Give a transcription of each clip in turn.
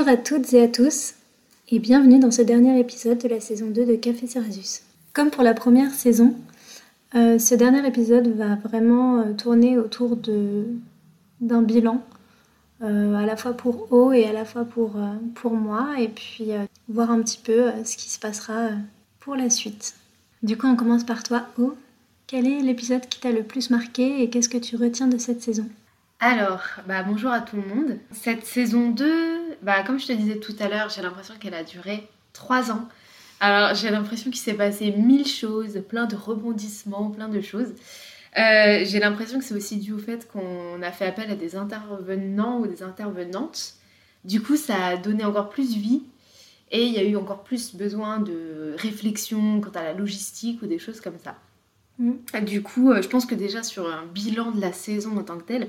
Bonjour à toutes et à tous et bienvenue dans ce dernier épisode de la saison 2 de Café Cerasus. Comme pour la première saison, euh, ce dernier épisode va vraiment euh, tourner autour d'un bilan, euh, à la fois pour O et à la fois pour, pour moi, et puis voir un petit peu ce qui se passera pour la suite. Du coup, on commence par toi, O. Quel est l'épisode qui t'a le plus marqué et qu'est-ce que tu retiens de cette saison? Alors, bah, bonjour à tout le monde. Cette saison 2, bah, comme je te disais tout à l'heure, j'ai l'impression qu'elle a duré 3 ans. Alors, j'ai l'impression qu'il s'est passé mille choses, plein de rebondissements, plein de choses. Euh, j'ai l'impression que c'est aussi dû au fait qu'on a fait appel à des intervenants ou des intervenantes. Du coup, ça a donné encore plus vie et il y a eu encore plus besoin de réflexion quant à la logistique ou des choses comme ça. Mm. Du coup, euh, je pense que déjà sur un bilan de la saison en tant que telle,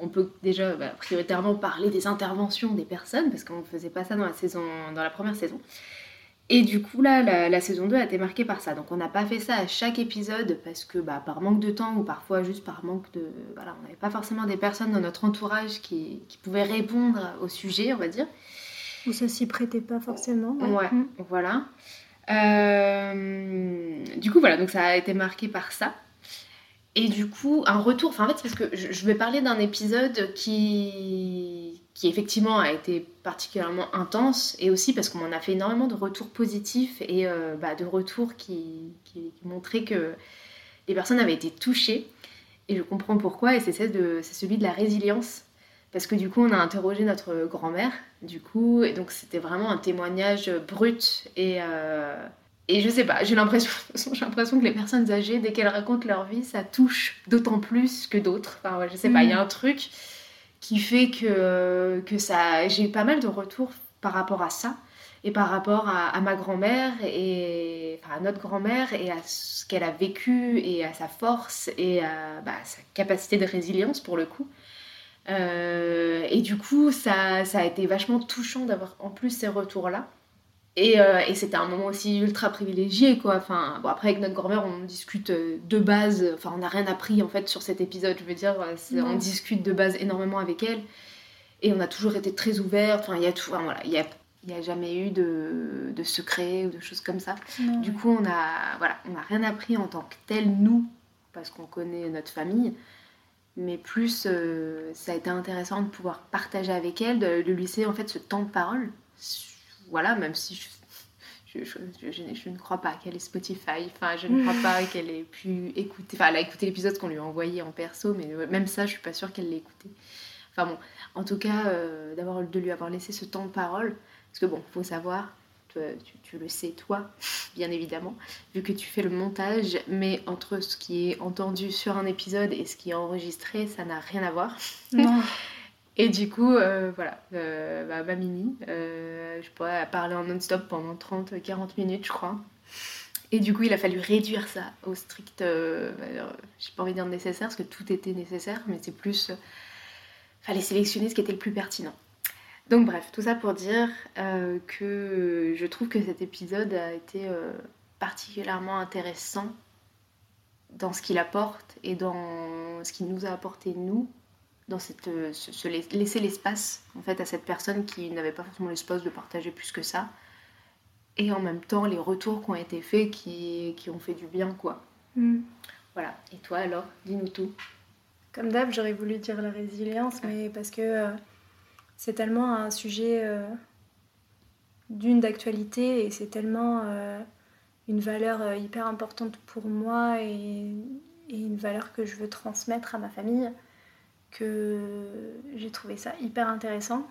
on peut déjà bah, prioritairement parler des interventions des personnes, parce qu'on ne faisait pas ça dans la, saison, dans la première saison. Et du coup, là, la, saison 2 a été marquée par ça. Donc, on n'a pas fait ça à chaque épisode parce que bah, par manque de temps ou parfois juste par manque de. Voilà, on n'avait pas forcément des personnes dans notre entourage qui, pouvaient répondre au sujet, on va dire. Ou ça s'y prêtait pas forcément. Ouais, mm. voilà. Euh, du coup, voilà, donc ça a été marqué par ça. Et du coup, un retour, enfin en fait, parce que je vais parler d'un épisode qui, qui effectivement a été particulièrement intense, et aussi parce qu'on m'en a fait énormément de retours positifs et euh, bah, de retours qui, qui, montraient que les personnes avaient été touchées. Et je comprends pourquoi, et c'est celui de la résilience. Parce que du coup, on a interrogé notre grand-mère, du coup, et donc c'était vraiment un témoignage brut et, euh, et je sais pas, j'ai l'impression, j'ai l'impression que les personnes âgées, dès qu'elles racontent leur vie, ça touche d'autant plus que d'autres. Enfin, ouais, je sais pas, il y a mm. un truc qui fait que, que ça. J'ai eu pas mal de retours par rapport à ça et par rapport à, ma grand-mère et enfin, à notre grand-mère et à ce qu'elle a vécu et à sa force et à bah, sa capacité de résilience pour le coup. Euh, et du coup, ça, ça a été vachement touchant d'avoir en plus ces retours-là. Euh, et, c'était un moment aussi ultra privilégié, quoi. Enfin, bon, après, avec notre grand-mère, on discute euh, de base. Enfin, on n'a rien appris, en fait, sur cet épisode. Je veux dire, euh, on discute de base énormément avec elle. Et on a toujours été très ouverts. Enfin, il y a tout. voilà, il y a, y a jamais eu de, de secrets ou de choses comme ça. Du coup, on a, voilà, on n'a rien appris en tant que tel, nous, parce qu'on connaît notre famille. Mais plus, ça a été intéressant de pouvoir partager avec elle, de, de lui laisser, en fait, ce temps de parole voilà, même si je, je, ne crois pas qu'elle ait Spotify, enfin, je ne crois pas qu'elle ait pu écouter, enfin, elle a écouté l'épisode qu'on lui a envoyé en perso, mais même ça, je suis pas sûre qu'elle l'ait écouté. Enfin bon, en tout cas, euh, d'avoir de lui avoir laissé ce temps de parole, parce que bon, faut savoir, tu, le sais toi, bien évidemment, vu que tu fais le montage, mais entre ce qui est entendu sur un épisode et ce qui est enregistré, ça n'a rien à voir. Non. Et du coup, euh, voilà, euh, bah, ma mini, euh, je pourrais parler en non-stop pendant 30-40 minutes, je crois. Et du coup, il a fallu réduire ça au strict. Euh, bah, j'ai pas envie de dire nécessaire, parce que tout était nécessaire, mais c'est plus. Euh, fallait sélectionner ce qui était le plus pertinent. Donc, bref, tout ça pour dire euh, que je trouve que cet épisode a été particulièrement intéressant dans ce qu'il apporte et dans ce qu'il nous a apporté, nous, dans cette, se, laisser l'espace en fait à cette personne qui n'avait pas forcément l'espace de partager plus que ça et en même temps les retours qui ont été faits qui, qui ont fait du bien quoi. Mm. Voilà. Et toi alors, dis-nous tout. Comme d'hab, j'aurais voulu dire la résilience, mais parce que euh, c'est tellement un sujet euh, d'une d'actualité et c'est tellement euh, une valeur hyper importante pour moi et, et, une valeur que je veux transmettre à ma famille que j'ai trouvé ça hyper intéressant.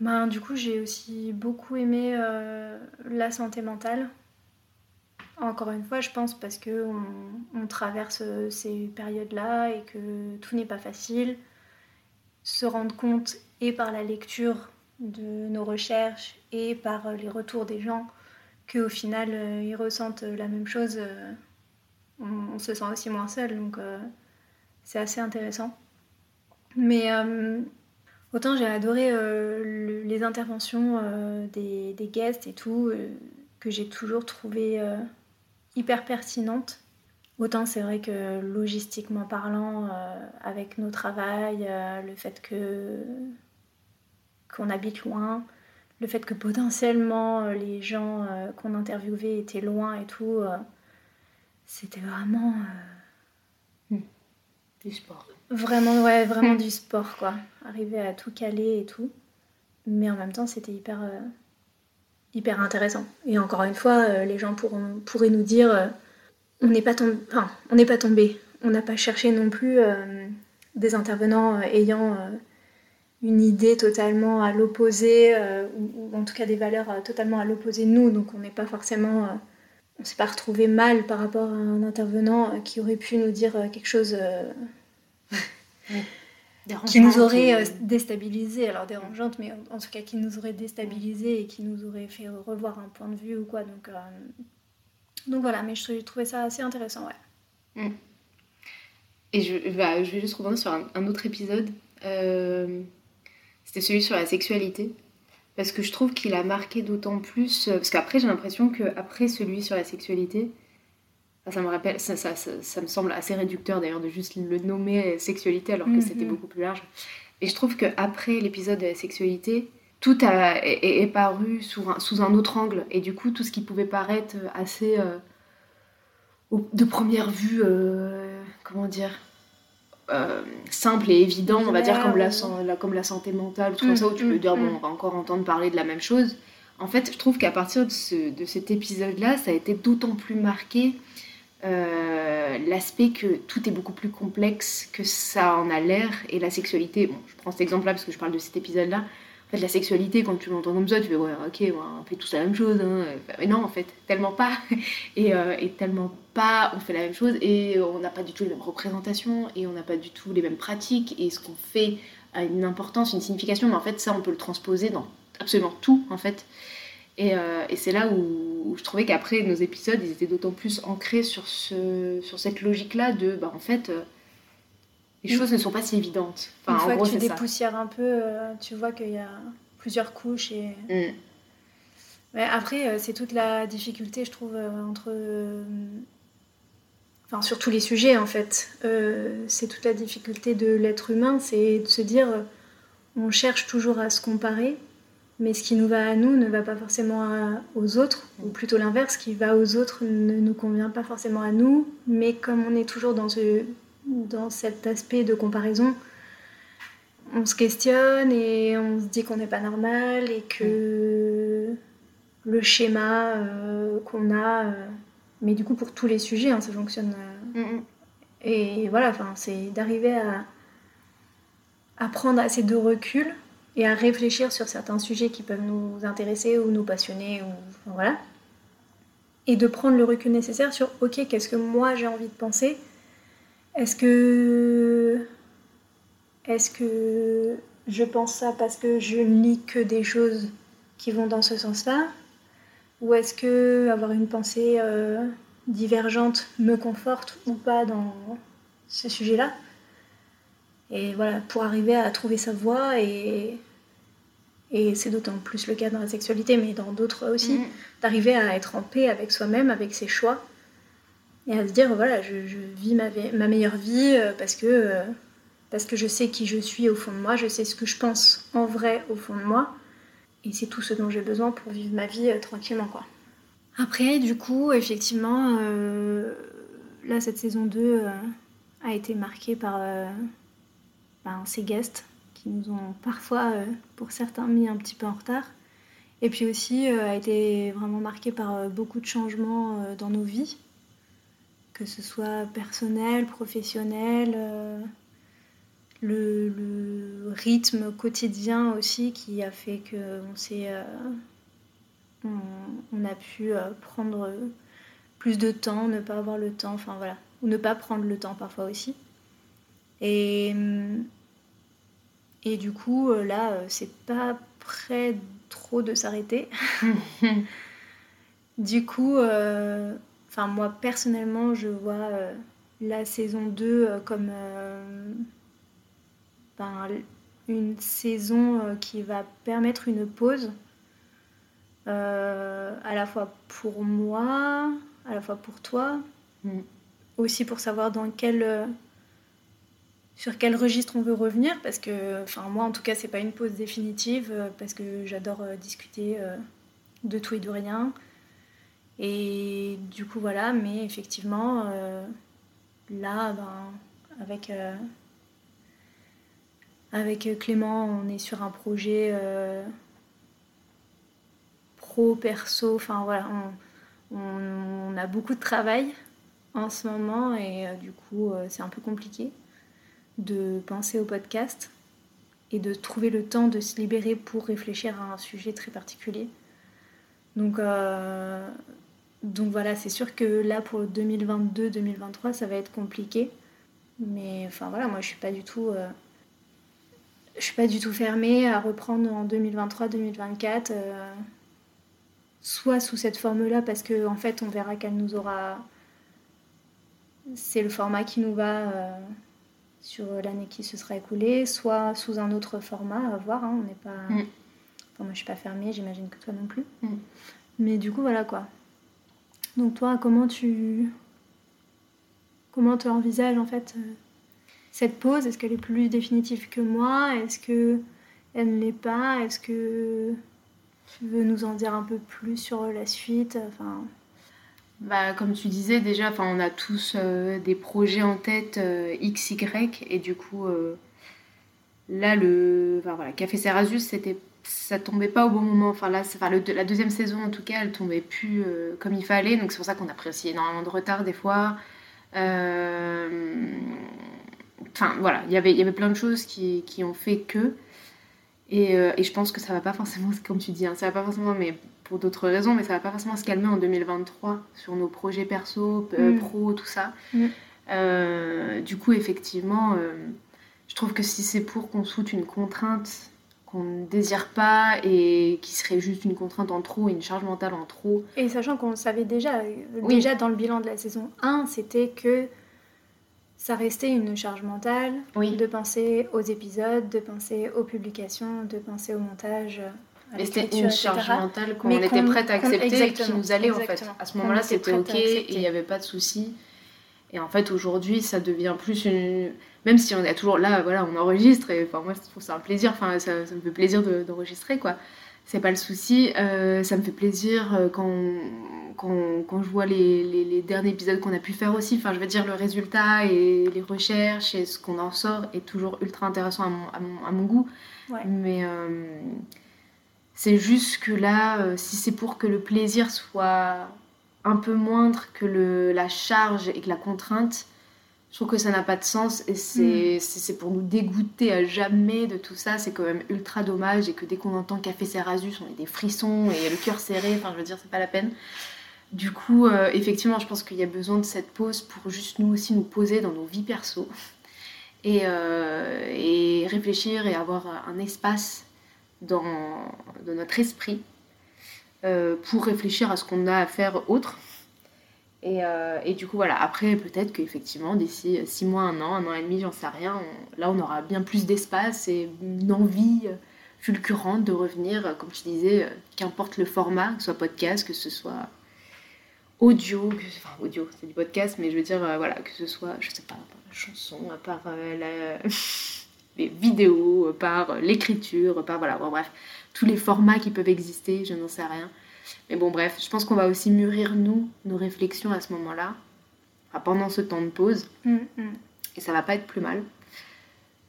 Ben, du coup, j'ai aussi beaucoup aimé euh, la santé mentale. Encore une fois, je pense parce que on, traverse ces périodes-là et que tout n'est pas facile. Se rendre compte et par la lecture de nos recherches et par les retours des gens qu'au final euh, ils ressentent la même chose, euh, on, se sent aussi moins seul. Donc c'est assez intéressant. Mais Autant j'ai adoré euh, les interventions euh, des, guests et tout, euh, que j'ai toujours trouvé hyper pertinentes. Autant c'est vrai que logistiquement parlant, avec nos travails, le fait que qu'on habite loin, le fait que potentiellement les gens qu'on interviewait étaient loin et tout, c'était vraiment hmm. du sport. Vraiment, ouais, vraiment du sport, quoi. Arriver à tout caler et tout. Mais en même temps, c'était hyper, euh, hyper intéressant. Et encore une fois, euh, les gens pourront, pourraient nous dire euh, on n'est pas, tombé, enfin, on n'est pas tombé. On n'a pas cherché non plus des intervenants ayant une idée totalement à l'opposé, ou, en tout cas des valeurs totalement à l'opposé de nous. Donc on n'est pas forcément. on s'est pas retrouvé mal par rapport à un intervenant qui aurait pu nous dire quelque chose qui nous aurait euh, déstabilisé, alors dérangeante, mais en tout cas qui nous aurait déstabilisé et qui nous aurait fait revoir un point de vue ou quoi. Donc, euh, donc voilà, mais je trouvais ça assez intéressant, ouais. Mm. Et je, bah, je vais juste revenir sur un, autre épisode. Euh, c'était celui sur la sexualité. Parce que je trouve qu'il a marqué d'autant plus. Parce qu'après, j'ai l'impression qu'après celui sur la sexualité, ça me rappelle, ça, ça, ça, me semble assez réducteur d'ailleurs de juste le nommer sexualité alors que c'était mhm. beaucoup plus large. Et je trouve qu'après l'épisode de la sexualité, tout a, est, paru sous un, sous un, autre angle. Et du coup, tout ce qui pouvait paraître assez. Euh, de première vue, euh, comment dire euh, simple et évident, on va dire comme la, comme la santé mentale, tout ça, où tu peux mm, dire, bon, mm. on va encore entendre parler de la même chose. En fait, je trouve qu'à partir de, ce, de cet épisode-là, ça a été d'autant plus marqué euh, l'aspect que tout est beaucoup plus complexe que ça en a l'air et la sexualité, bon, je prends cet exemple-là parce que je parle de cet épisode-là. En fait, la sexualité, quand tu l'entends comme ça, tu fais ouais, ok, on fait tous la même chose. Hein. Mais non, en fait, tellement pas. Euh, et, tellement pas, on fait la même chose et on n'a pas du tout les mêmes représentations et on n'a pas du tout les mêmes pratiques et ce qu'on fait a une importance, une signification. Mais en fait, ça, on peut le transposer dans absolument tout, en fait. Et, euh, et c'est là où, je trouvais qu'après nos épisodes, ils étaient d'autant plus ancrés sur, ce, sur cette logique-là de, bah, en fait, euh, les choses ne sont pas si évidentes. Enfin, Une fois que tu dépoussières un peu, euh, tu vois qu'il y a plusieurs couches. Et... Mm. Mais après, c'est toute la difficulté, je trouve, entre. Enfin, sur tous les sujets, en fait. c'est toute la difficulté de l'être humain, c'est de se dire on cherche toujours à se comparer mais ce qui nous va à nous ne va pas forcément aux autres, ou plutôt l'inverse, ce qui va aux autres ne nous convient pas forcément à nous, mais comme on est toujours dans, ce, dans cet aspect de comparaison, on se questionne et on se dit qu'on n'est pas normal et que le schéma euh, qu'on a, euh, mais du coup pour tous les sujets, hein, ça fonctionne. Euh, mm, mm. Et voilà, c'est d'arriver à, à prendre assez de recul et à réfléchir sur certains sujets qui peuvent nous intéresser ou nous passionner ou voilà. Et de prendre le recul nécessaire sur ok qu'est-ce que moi j'ai envie de penser? Est-ce que est-ce que je pense ça parce que je ne lis que des choses qui vont dans ce sens-là? Ou est-ce que avoir une pensée euh, divergentes me confortent ou pas dans ce sujet-là? Et voilà, pour arriver à trouver sa voie, et, et c'est d'autant plus le cas dans la sexualité, mais dans d'autres aussi, Mhm. d'arriver à être en paix avec soi-même, avec ses choix, et à se dire, voilà, je, je vis ma, meilleure vie euh, parce que, euh, parce que je sais qui je suis au fond de moi, je sais ce que je pense en vrai au fond de moi, et c'est tout ce dont j'ai besoin pour vivre ma vie euh, tranquillement, quoi. Après, du coup, effectivement, euh, là, cette saison 2 euh, a été marquée par euh, ben, ces guests qui nous ont parfois, euh, pour certains, mis un petit peu en retard. Et puis aussi, euh, a été vraiment marquée par euh, beaucoup de changements dans nos vies, que ce soit personnel, professionnel, le, rythme quotidien aussi qui a fait qu'on s'est. euh, on, on a pu prendre plus de temps, ne pas avoir le temps, enfin voilà, ou ne pas prendre le temps parfois aussi. Et, hum, et du coup, euh, là, euh, c'est pas près trop de s'arrêter. Du coup, euh, enfin moi personnellement, je vois euh, la saison 2 euh, comme euh, ben, une saison euh, qui va permettre une pause euh, à la fois pour moi, à la fois pour toi, Mm. aussi pour savoir dans quel euh, sur quel registre on veut revenir parce que enfin moi en tout cas c'est pas une pause définitive euh, parce que j'adore euh, discuter euh, de tout et de rien. Et du coup voilà mais effectivement là ben avec Clément on est sur un projet pro perso enfin voilà on, a beaucoup de travail en ce moment et du coup c'est un peu compliqué de penser au podcast et de trouver le temps de se libérer pour réfléchir à un sujet très particulier. Donc, euh, donc voilà, c'est sûr que là pour 2022-2023 ça va être compliqué. Mais enfin voilà, moi je suis pas du tout, euh, je suis pas du tout fermée à reprendre en 2023-2024, euh, soit sous cette forme-là parce que en fait on verra qu'elle nous aura, c'est le format qui nous va. Sur l'année qui se sera écoulée, soit sous un autre format, à voir. hein, on n'est pas. Mm. Enfin, moi, je suis pas fermée, j'imagine que toi non plus. Mm. Mais du coup, voilà quoi. Donc, toi, comment tu. Comment tu envisages en fait euh, cette pause? Est-ce qu'elle est plus définitive que moi? Est-ce que elle ne l'est pas? Est-ce que tu veux nous en dire un peu plus sur la suite? Enfin, Bah, comme tu disais déjà, on a tous euh, des projets en tête euh, X, Y, et du coup, euh, là, le voilà, Café Cerasus, c'était, ça tombait pas au bon moment. Enfin, là, la deuxième saison, en tout cas, elle tombait plus comme il fallait, donc c'est pour ça qu'on a pris aussi énormément de retard des fois. Enfin, voilà, il y avait- il y avait plein de choses qui, ont fait que. Et, et je pense que ça va pas forcément, comme tu dis, hein, ça va pas forcément, mais pour d'autres raisons, mais ça va pas forcément se calmer en 2023 sur nos projets perso, euh, Mm. pro, tout ça. Mm. Euh, du coup, effectivement, euh, je trouve que si c'est pour qu'on soute une contrainte qu'on ne désire pas et qui serait juste une contrainte en trop, une charge mentale en trop, Et sachant qu'on le savait déjà, Oui. déjà dans le bilan de la saison 1, c'était que ça restait une charge mentale Oui. de penser aux épisodes, de penser aux publications, de penser au montage. Et c'était une etc. charge mentale qu'on Mais était prête à accepter et qui nous allait en fait. À ce moment-là, était c'était ok et il n'y avait pas de souci. Et en fait, aujourd'hui, ça devient plus une. Même si on est toujours là, voilà, on enregistre et enfin, moi, je trouve ça un plaisir. Enfin, ça, ça me fait plaisir de- d'enregistrer quoi. C'est pas le souci. Euh, ça me fait plaisir euh, quand, quand, quand je vois les, les, les derniers épisodes qu'on a pu faire aussi. Enfin, je veux dire, le résultat et les recherches et ce qu'on en sort est toujours ultra intéressant à mon, à mon, à mon goût. Ouais. Mais euh, c'est juste que là, euh, si c'est pour que le plaisir soit un peu moindre que le, la charge et que la contrainte, je trouve que ça n'a pas de sens et c'est c'est pour nous dégoûter à jamais de tout ça. C'est quand même ultra dommage et que dès qu'on entend Café Cerasus, on a des frissons et le cœur serré. Enfin, je veux dire, c'est pas la peine. Du coup, euh, effectivement, je pense qu'il y a besoin de cette pause pour juste nous aussi nous poser dans nos vies perso et, euh, et réfléchir et avoir un espace dans, notre esprit euh, pour réfléchir à ce qu'on a à faire autre. Euh, et, du coup, voilà, après, peut-être qu'effectivement, d'ici six mois, un an, un an et demi, j'en sais rien, là, on aura bien plus d'espace et une envie fulgurante de revenir, comme je disais, qu'importe le format, que ce soit podcast, que ce soit audio, que, enfin audio, c'est du podcast, mais je veux dire, voilà, que ce soit, je sais pas, la chanson, par la, les vidéos, par l'écriture, par voilà, bon, bref, tous les formats qui peuvent exister, je n'en sais rien. Mais bon, bref, je pense qu'on va aussi mûrir, nous, nos réflexions à ce moment-là, pendant ce temps de pause. Mm, mm. Et ça va pas être plus mal.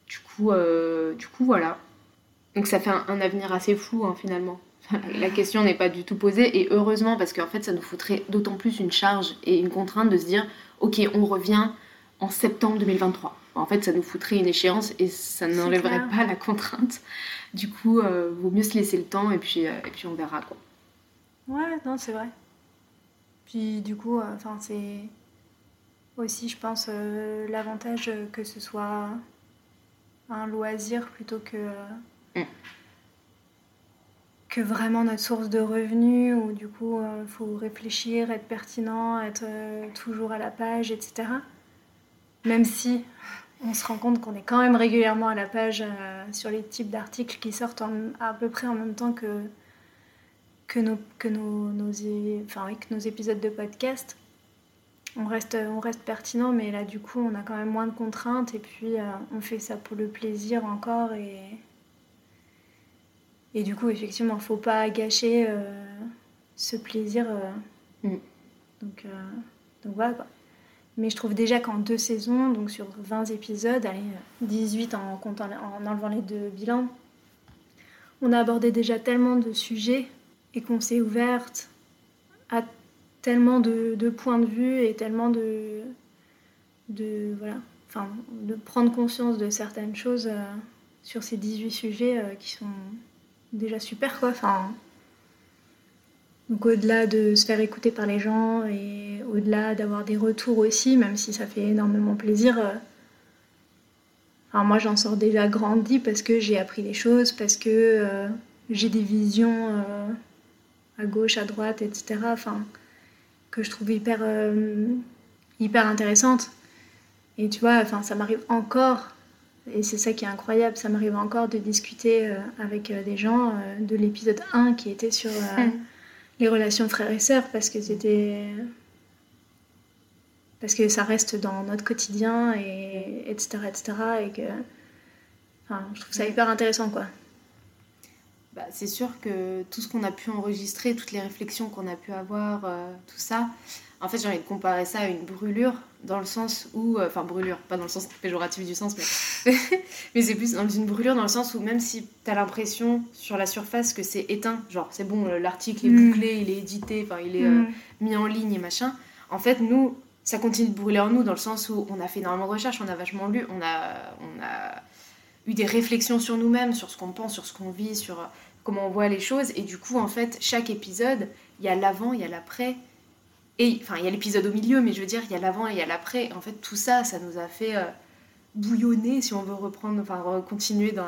Du coup, euh, du coup voilà. Donc ça fait un, avenir assez flou, hein, finalement. La question n'est pas du tout posée, et heureusement, parce qu'en fait, ça nous foutrait d'autant plus une charge et une contrainte de se dire, ok, on revient en septembre 2023 en fait, ça nous foutrait une échéance et ça n'enlèverait pas la contrainte. Du coup, euh, vaut mieux se laisser le temps et puis, euh, et puis on verra quoi. Ouais, non, c'est vrai. Puis du coup, euh, c'est aussi, je pense, l'avantage que ce soit un loisir plutôt que. Mm. que vraiment notre source de revenus, où du coup il faut réfléchir, être pertinent, être toujours à la page, etc. Même si on se rend compte qu'on est quand même régulièrement à la page euh, sur les types d'articles qui sortent à peu près en même temps que, que, nos, que, nos, enfin, nos épisodes de podcast. On reste, on reste pertinent, mais là, du coup, on a quand même moins de contraintes et puis euh, on fait ça pour le plaisir encore. Et, et du coup, effectivement, il ne faut pas gâcher euh, ce plaisir. Mm. Donc, donc voilà quoi. Mais je trouve déjà qu'en deux saisons, donc sur 20 épisodes, allez, 18 en, en enlevant les deux bilans, on a abordé déjà tellement de sujets et qu'on s'est ouverte à tellement de, points de vue et tellement de, de, voilà, enfin, de prendre conscience de certaines choses euh, sur ces 18 sujets euh, qui sont déjà super quoi. Enfin, donc au-delà de se faire écouter par les gens et au-delà d'avoir des retours aussi, même si ça fait énormément plaisir, euh, enfin, moi j'en sors déjà grandi parce que j'ai appris des choses, parce que euh, j'ai des visions euh, à gauche, à droite, etc. Enfin, que je trouve hyper, hyper intéressantes. Et tu vois, enfin, ça m'arrive encore, et c'est ça qui est incroyable, ça m'arrive encore de discuter avec des gens de l'épisode 1 qui était sur les relations frères et sœurs parce que c'était parce que ça reste dans notre quotidien et etc etc et que enfin, je trouve ça hyper intéressant quoi. Bah, c'est sûr que tout ce qu'on a pu enregistrer toutes les réflexions qu'on a pu avoir euh, tout ça en fait, j'ai envie de comparer ça à une brûlure, dans le sens où. Euh, enfin, brûlure, pas dans le sens péjoratif du sens, mais. mais c'est plus dans une brûlure dans le sens où même si t'as l'impression sur la surface que c'est éteint, genre c'est bon, l'article est mm. bouclé, il est édité, enfin, il est euh, mm. mis en ligne et machin, en fait, nous, ça continue de brûler en nous dans le sens où on a fait énormément de recherches, on a vachement lu, on a, on a eu des réflexions sur nous-mêmes, sur ce qu'on pense, sur ce qu'on vit, sur comment on voit les choses, et du coup, en fait, chaque épisode, il y a l'avant, il y a l'après et enfin, il y a l'épisode au milieu, mais je veux dire, il y a l'avant et il y a l'après. En fait, tout ça, ça nous a fait euh, bouillonner, si on veut reprendre, enfin, continuer dans,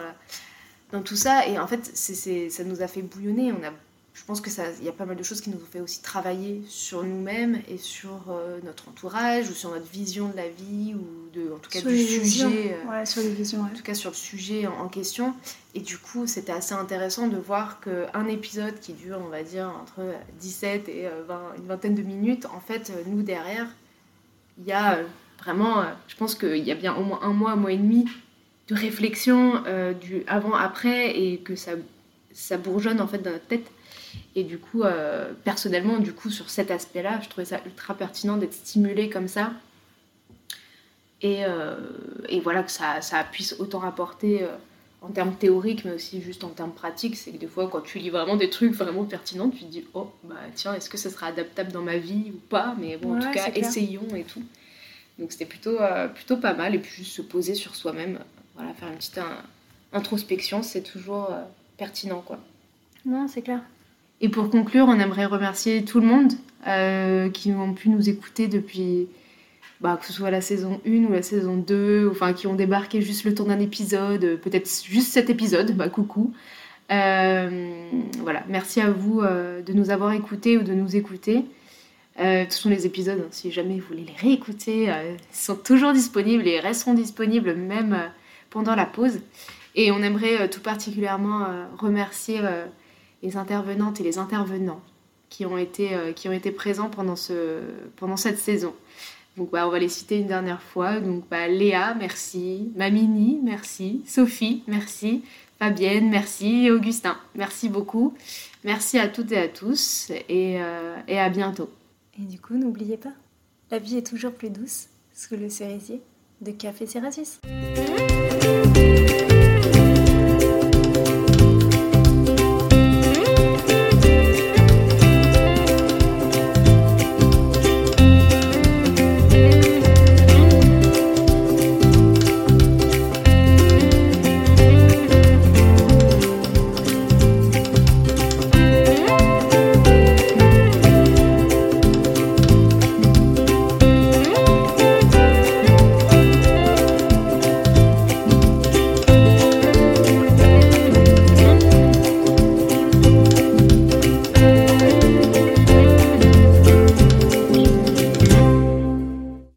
dans tout ça. Et en fait, ça nous a fait bouillonner. On a je pense que ça, il y a pas mal de choses qui nous ont fait aussi travailler sur nous-mêmes et sur euh, notre entourage ou sur notre vision de la vie ou de, en tout cas du sujet. Euh, ouais, sur les visions. En tout cas sur le sujet en, question. Et du coup, c'était assez intéressant de voir qu'un épisode qui dure, on va dire, entre 17 et 20, euh, une vingtaine de minutes, en fait, nous derrière, il y a vraiment, je pense qu'il y a bien au moins un mois, un mois et demi de réflexion du avant-après et que ça, ça bourgeonne en fait dans notre tête et du coup, euh, personnellement, du coup, sur cet aspect-là, je trouvais ça ultra pertinent d'être stimulé comme ça. Et, euh, et voilà, que ça, ça, puisse autant apporter euh, en termes théoriques, mais aussi juste en termes pratiques. C'est que des fois, quand tu lis vraiment des trucs vraiment pertinents, tu te dis, oh, bah tiens, est-ce que ça sera adaptable dans ma vie ou pas? Mais bon, en tout cas, essayons et tout. Donc c'était plutôt, plutôt pas mal. Et puis juste se poser sur soi-même, voilà, faire une petite introspection, c'est toujours pertinent, quoi. Non, c'est clair. Et pour conclure, on aimerait remercier tout le monde euh, qui ont pu nous écouter depuis, bah, que ce soit la saison 1 ou la saison 2, enfin qui ont débarqué juste le temps d'un épisode, peut-être juste cet épisode, bah coucou. Euh, voilà, merci à vous euh, de nous avoir écoutés ou de nous écouter. Euh, tous les épisodes, hein, si jamais vous voulez les réécouter, euh, sont toujours disponibles et resteront disponibles même pendant la pause. Et on aimerait tout particulièrement remercier les intervenantes et les intervenants qui ont été, qui ont été présents pendant, ce, pendant cette saison. Donc bah, on va les citer une dernière fois. Donc bah, Léa, merci. Mamini, merci. Sophie, merci. Fabienne, merci. Augustin, merci beaucoup. Merci à toutes et à tous et, et à bientôt. Et du coup, n'oubliez pas, la vie est toujours plus douce sous le cerisier de Café Cerasus.